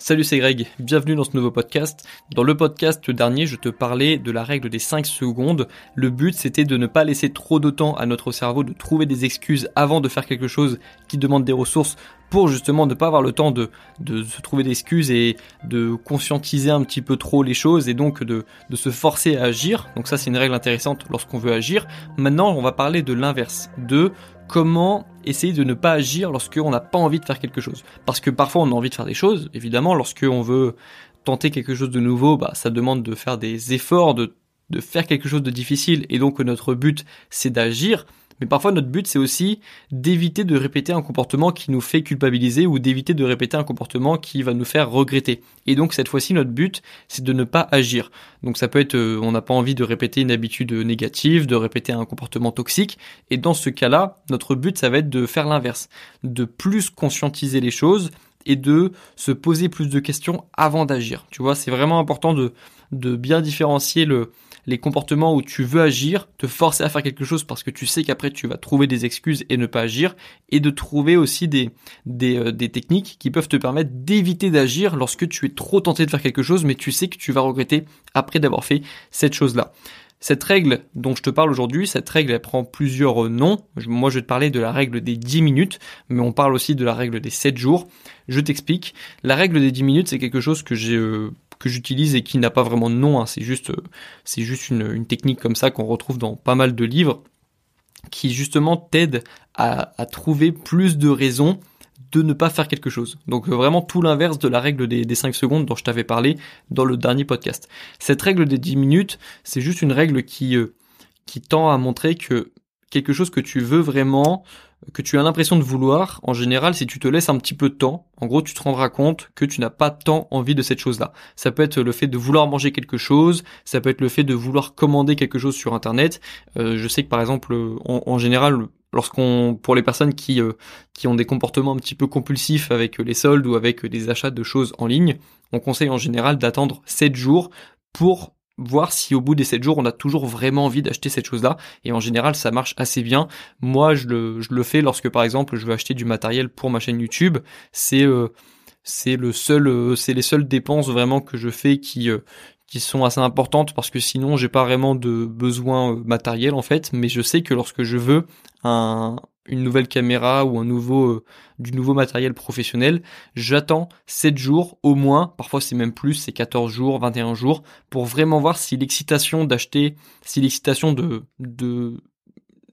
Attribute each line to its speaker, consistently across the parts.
Speaker 1: Salut, c'est Greg, bienvenue dans ce nouveau podcast. Dans le podcast dernier, je te parlais de la règle des 5 secondes. Le but, c'était de ne pas laisser trop de temps à notre cerveau de trouver des excuses avant de faire quelque chose qui demande des ressources pour justement ne pas avoir le temps de, se trouver des excuses et de conscientiser un petit peu trop les choses et donc de se forcer à agir. Donc ça, c'est une règle intéressante lorsqu'on veut agir. Maintenant, on va parler de l'inverse, de comment essayer de ne pas agir lorsqu'on n'a pas envie de faire quelque chose. Parce que parfois on a envie de faire des choses, évidemment, lorsqu'on veut tenter quelque chose de nouveau, bah, ça demande de faire des efforts, de, de faire quelque chose de difficile, et donc notre but c'est d'agir. Mais parfois notre but c'est aussi d'éviter de répéter un comportement qui nous fait culpabiliser ou d'éviter de répéter un comportement qui va nous faire regretter. Et donc cette fois-ci notre but c'est de ne pas agir. Donc ça peut être euh, on n'a pas envie de répéter une habitude négative, de répéter un comportement toxique. Et dans ce cas-là notre but ça va être de faire l'inverse, de plus conscientiser les choses et de se poser plus de questions avant d'agir. Tu vois, c'est vraiment important de, de bien différencier le, les comportements où tu veux agir, te forcer à faire quelque chose parce que tu sais qu'après tu vas trouver des excuses et ne pas agir, et de trouver aussi euh, des techniques qui peuvent te permettre d'éviter d'agir lorsque tu es trop tenté de faire quelque chose, mais tu sais que tu vas regretter après d'avoir fait cette chose-là. Cette règle dont je te parle aujourd'hui, cette règle elle prend plusieurs noms. Moi je vais te parler de la règle des 10 minutes, mais on parle aussi de la règle des 7 jours. Je t'explique. La règle des 10 minutes c'est quelque chose que j'ai euh, que j'utilise et qui n'a pas vraiment de nom. Hein. C'est juste, euh, c'est juste une, technique comme ça qu'on retrouve dans pas mal de livres qui justement t'aide à, trouver plus de raisons de ne pas faire quelque chose. Donc euh, vraiment tout l'inverse de la règle des, des 5 secondes dont je t'avais parlé dans le dernier podcast. Cette règle des 10 minutes, c'est juste une règle qui, euh, qui tend à montrer que quelque chose que tu veux vraiment, que tu as l'impression de vouloir, en général, si tu te laisses un petit peu de temps, en gros, tu te rendras compte que tu n'as pas tant envie de cette chose-là. Ça peut être le fait de vouloir manger quelque chose, ça peut être le fait de vouloir commander quelque chose sur Internet. Euh, je sais que par exemple, en, général, lorsqu'on, pour les personnes qui euh, qui ont des comportements un petit peu compulsifs avec les soldes ou avec des achats de choses en ligne, on conseille en général d'attendre 7 jours pour voir si au bout des 7 jours on a toujours vraiment envie d'acheter cette chose-là. Et en général ça marche assez bien. Moi je le, je le fais lorsque par exemple je veux acheter du matériel pour ma chaîne YouTube, c'est euh, c'est le seul euh, c'est les seules dépenses vraiment que je fais qui euh, qui sont assez importantes parce que sinon j'ai pas vraiment de besoin matériel en fait, mais je sais que lorsque je veux un une nouvelle caméra ou un nouveau euh, du nouveau matériel professionnel, j'attends 7 jours au moins, parfois c'est même plus, c'est 14 jours, 21 jours pour vraiment voir si l'excitation d'acheter, si l'excitation de de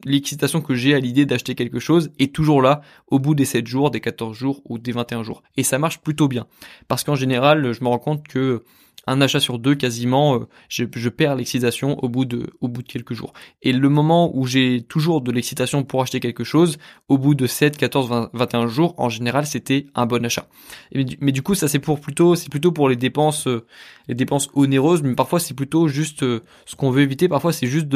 Speaker 1: l'excitation que j'ai à l'idée d'acheter quelque chose est toujours là au bout des 7 jours, des 14 jours ou des 21 jours. Et ça marche plutôt bien. Parce qu'en général, je me rends compte que un achat sur deux quasiment, euh, je, perds l'excitation au bout de au bout de quelques jours. Et le moment où j'ai toujours de l'excitation pour acheter quelque chose, au bout de 7, 14, 20, 21 jours, en général, c'était un bon achat. Mais du coup, ça c'est pour plutôt c'est plutôt pour les dépenses euh, les dépenses onéreuses, mais parfois c'est plutôt juste euh, ce qu'on veut éviter. Parfois c'est juste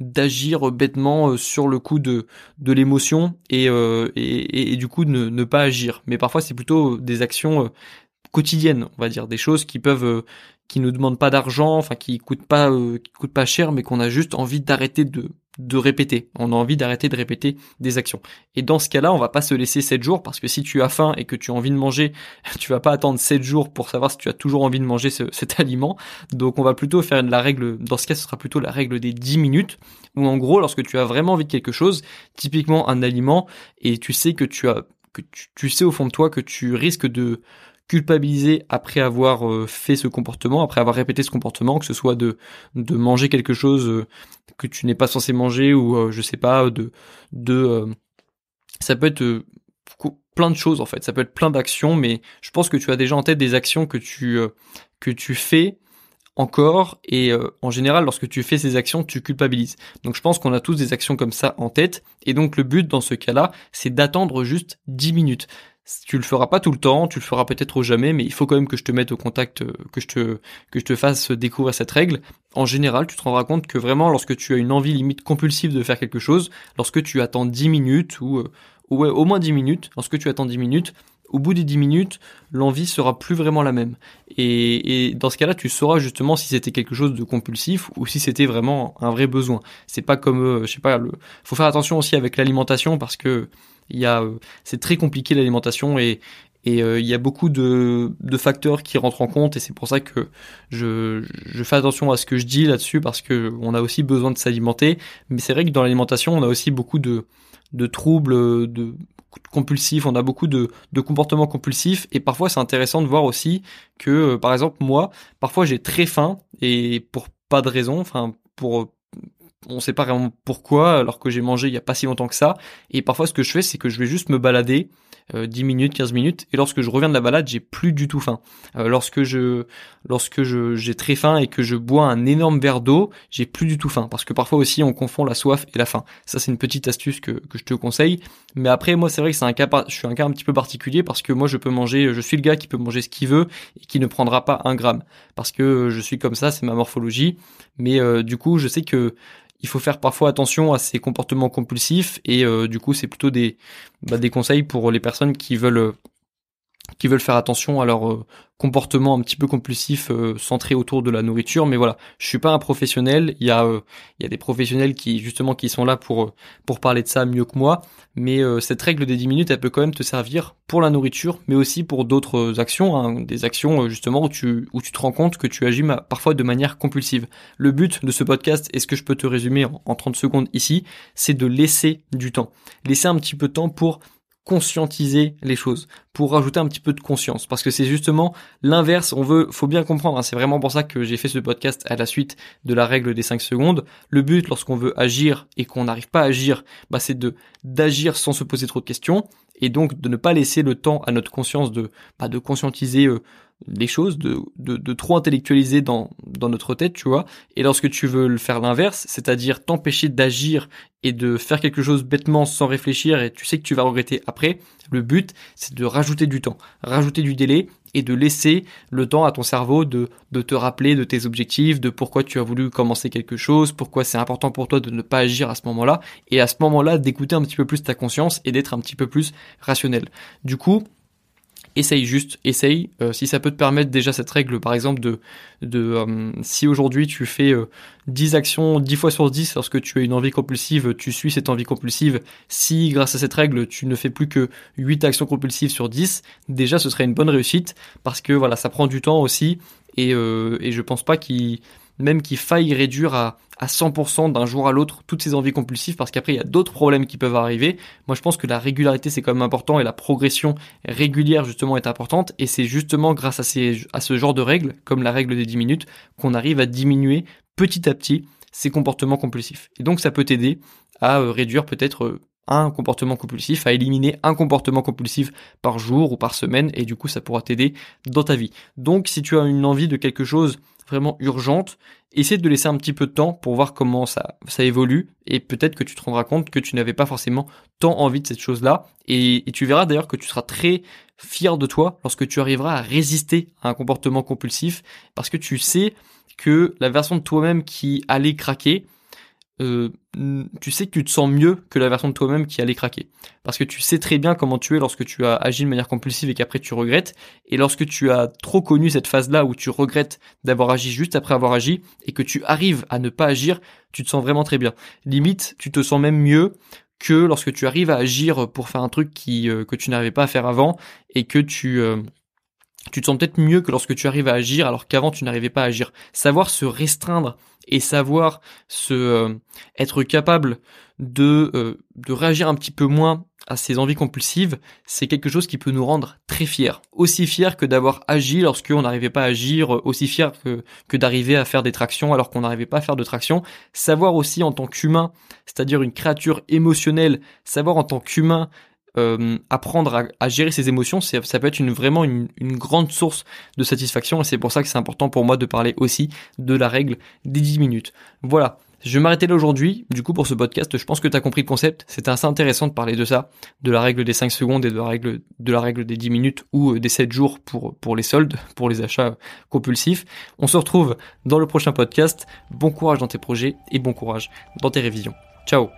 Speaker 1: d'agir bêtement sur le coup de l'émotion et, et, du coup ne, ne pas agir. Mais parfois c'est plutôt des actions quotidiennes, on va dire, des choses qui peuvent qui nous demandent pas d'argent, enfin qui coûtent pas euh, qui coûtent pas cher, mais qu'on a juste envie d'arrêter de de répéter. On a envie d'arrêter de répéter des actions. Et dans ce cas-là, on va pas se laisser 7 jours parce que si tu as faim et que tu as envie de manger, tu vas pas attendre 7 jours pour savoir si tu as toujours envie de manger cet aliment. Donc on va plutôt faire la règle, dans ce cas ce sera plutôt la règle des 10 minutes, où en gros lorsque tu as vraiment envie de quelque chose, typiquement un aliment, et tu sais que tu as que tu sais au fond de toi que tu risques de culpabiliser après avoir euh, fait ce comportement, après avoir répété ce comportement, que ce soit de de manger quelque chose euh, que tu n'es pas censé manger ou euh, je sais pas de de ça peut être plein de choses en fait, ça peut être plein d'actions mais je pense que tu as déjà en tête des actions que tu que tu fais encore et en général lorsque tu fais ces actions tu culpabilises. Donc je pense qu'on a tous des actions comme ça en tête et donc le but dans ce cas-là c'est d'attendre juste 10 minutes. Tu le feras pas tout le temps, tu le feras peut-être jamais, mais il faut quand même que je te mette au contact, euh, que je te que je te fasse découvrir cette règle. En général, tu te rendras compte que vraiment, lorsque tu as une envie limite compulsive de faire quelque chose, lorsque tu attends 10 minutes ou, euh, au moins 10 minutes, lorsque tu attends 10 minutes, au bout des 10 minutes, l'envie sera plus vraiment la même. Et, et dans ce cas-là, tu sauras justement si c'était quelque chose de compulsif ou si c'était vraiment un vrai besoin. C'est pas comme, euh, je sais pas, le... faut faire attention aussi avec l'alimentation parce que il y a, euh, c'est très compliqué l'alimentation et Et il y a beaucoup de, de facteurs qui rentrent en compte et c'est pour ça que je, fais attention à ce que je dis là-dessus parce que on a aussi besoin de s'alimenter. Mais c'est vrai que dans l'alimentation, on a aussi beaucoup de, de troubles de compulsifs, on a beaucoup de, de comportements compulsifs et parfois c'est intéressant de voir aussi que par exemple moi, parfois j'ai très faim et pour pas de raison, enfin pour on sait pas vraiment pourquoi alors que j'ai mangé il y a pas si longtemps que ça. Et parfois ce que je fais c'est que je vais juste me balader 10 euh, minutes 15 minutes et lorsque je reviens de la balade j'ai plus du tout faim. Euh, lorsque je lorsque je j'ai très faim et que je bois un énorme verre d'eau j'ai plus du tout faim. Parce que parfois aussi on confond la soif et la faim. Ça c'est une petite astuce que, que je te conseille. Mais après moi c'est vrai que c'est un cas je suis un cas un petit peu particulier parce que moi je peux manger je suis le gars qui peut manger ce qu'il veut et qui ne prendra pas un gramme. Parce que je suis comme ça c'est ma morphologie. Mais euh, du coup je sais que il faut faire parfois attention à ces comportements compulsifs et euh, du coup c'est plutôt des bah, des conseils pour les personnes qui veulent qui veulent faire attention à leur euh, comportement un petit peu compulsif euh, centré autour de la nourriture. Mais voilà je suis pas un professionnel. Il y a euh, il y des professionnels qui justement qui sont là pour parler de ça mieux que moi. Mais cette règle des 10 minutes elle peut quand même te servir pour la nourriture mais aussi pour d'autres actions hein, des actions justement où tu te rends compte que tu agis parfois de manière compulsive. Le but de ce podcast est ce que je peux te résumer en, en 30 secondes ici c'est de laisser du temps. Laisser un petit peu de temps pour conscientiser les choses, pour rajouter un petit peu de conscience, parce que c'est justement l'inverse. On veut, faut bien comprendre. Hein, c'est vraiment pour ça que j'ai fait ce podcast à la suite de la règle des 5 secondes. Le but, lorsqu'on veut agir et qu'on n'arrive pas à agir, bah, c'est de d'agir sans se poser trop de questions et donc de ne pas laisser le temps à notre conscience de bah, de conscientiser euh, les choses, de, de, de, trop intellectualiser dans, dans notre tête, tu vois. Et lorsque tu veux le faire l'inverse, c'est-à-dire t'empêcher d'agir et de faire quelque chose bêtement sans réfléchir et tu sais que tu vas regretter après, le but c'est de rajouter du temps, rajouter du délai et de laisser le temps à ton cerveau de, de te rappeler de tes objectifs, de pourquoi tu as voulu commencer quelque chose, pourquoi c'est important pour toi de ne pas agir à ce moment-là, et à ce moment-là d'écouter un petit peu plus ta conscience et d'être un petit peu plus rationnel. Du coup, essaye juste, essaye. Euh, si ça peut te permettre déjà cette règle, par exemple, de, de euh, si aujourd'hui tu fais 10 euh, actions 10 fois sur 10 lorsque tu as une envie compulsive, tu suis cette envie compulsive. Si grâce à cette règle, tu ne fais plus que 8 actions compulsives sur 10, déjà ce serait une bonne réussite parce que voilà, ça prend du temps aussi et, et je pense pas qu'il même qu'il faille réduire à, à 100% d'un jour à l'autre toutes ces envies compulsives parce qu'après il y a d'autres problèmes qui peuvent arriver. Moi je pense que la régularité c'est quand même important et la progression régulière justement est importante et c'est justement grâce à, à ce genre de règles comme la règle des 10 minutes qu'on arrive à diminuer petit à petit ces comportements compulsifs. Et donc ça peut t'aider à euh, réduire peut-être euh, un comportement compulsif, à éliminer un comportement compulsif par jour ou par semaine, et du coup ça pourra t'aider dans ta vie. Donc si tu as une envie de quelque chose vraiment urgente, essaie de laisser un petit peu de temps pour voir comment ça, évolue, et peut-être que tu te rendras compte que tu n'avais pas forcément tant envie de cette chose-là, et, et tu verras d'ailleurs que tu seras très fier de toi lorsque tu arriveras à résister à un comportement compulsif, parce que tu sais que la version de toi-même qui allait craquer, euh, tu sais que tu te sens mieux que la version de toi-même qui allait craquer. Parce que tu sais très bien comment tu es lorsque tu as agi de manière compulsive et qu'après tu regrettes. Et lorsque tu as trop connu cette phase-là où tu regrettes d'avoir agi juste après avoir agi et que tu arrives à ne pas agir, tu te sens vraiment très bien. Limite, tu te sens même mieux que lorsque tu arrives à agir pour faire un truc qui, euh, que tu n'arrivais pas à faire avant et que tu... Euh, tu te sens peut-être mieux que lorsque tu arrives à agir alors qu'avant tu n'arrivais pas à agir. Savoir se restreindre et savoir se euh, être capable de euh, de réagir un petit peu moins à ces envies compulsives, c'est quelque chose qui peut nous rendre très fiers. Aussi fiers que d'avoir agi lorsqu'on n'arrivait pas à agir, aussi fiers que, que d'arriver à faire des tractions alors qu'on n'arrivait pas à faire de tractions. Savoir aussi en tant qu'humain, c'est-à-dire une créature émotionnelle, savoir en tant qu'humain euh, apprendre à, gérer ses émotions, ça peut être vraiment une, grande source de satisfaction et c'est pour ça que c'est important pour moi de parler aussi de la règle des 10 minutes. Voilà. Je vais m'arrêter là aujourd'hui, du coup pour ce podcast, je pense que tu as compris le concept, c'était assez intéressant de parler de ça, de la règle des 5 secondes et de la règle, des 10 minutes ou euh, des 7 jours pour, pour les soldes, pour les achats compulsifs. On se retrouve dans le prochain podcast, bon courage dans tes projets et bon courage dans tes révisions. Ciao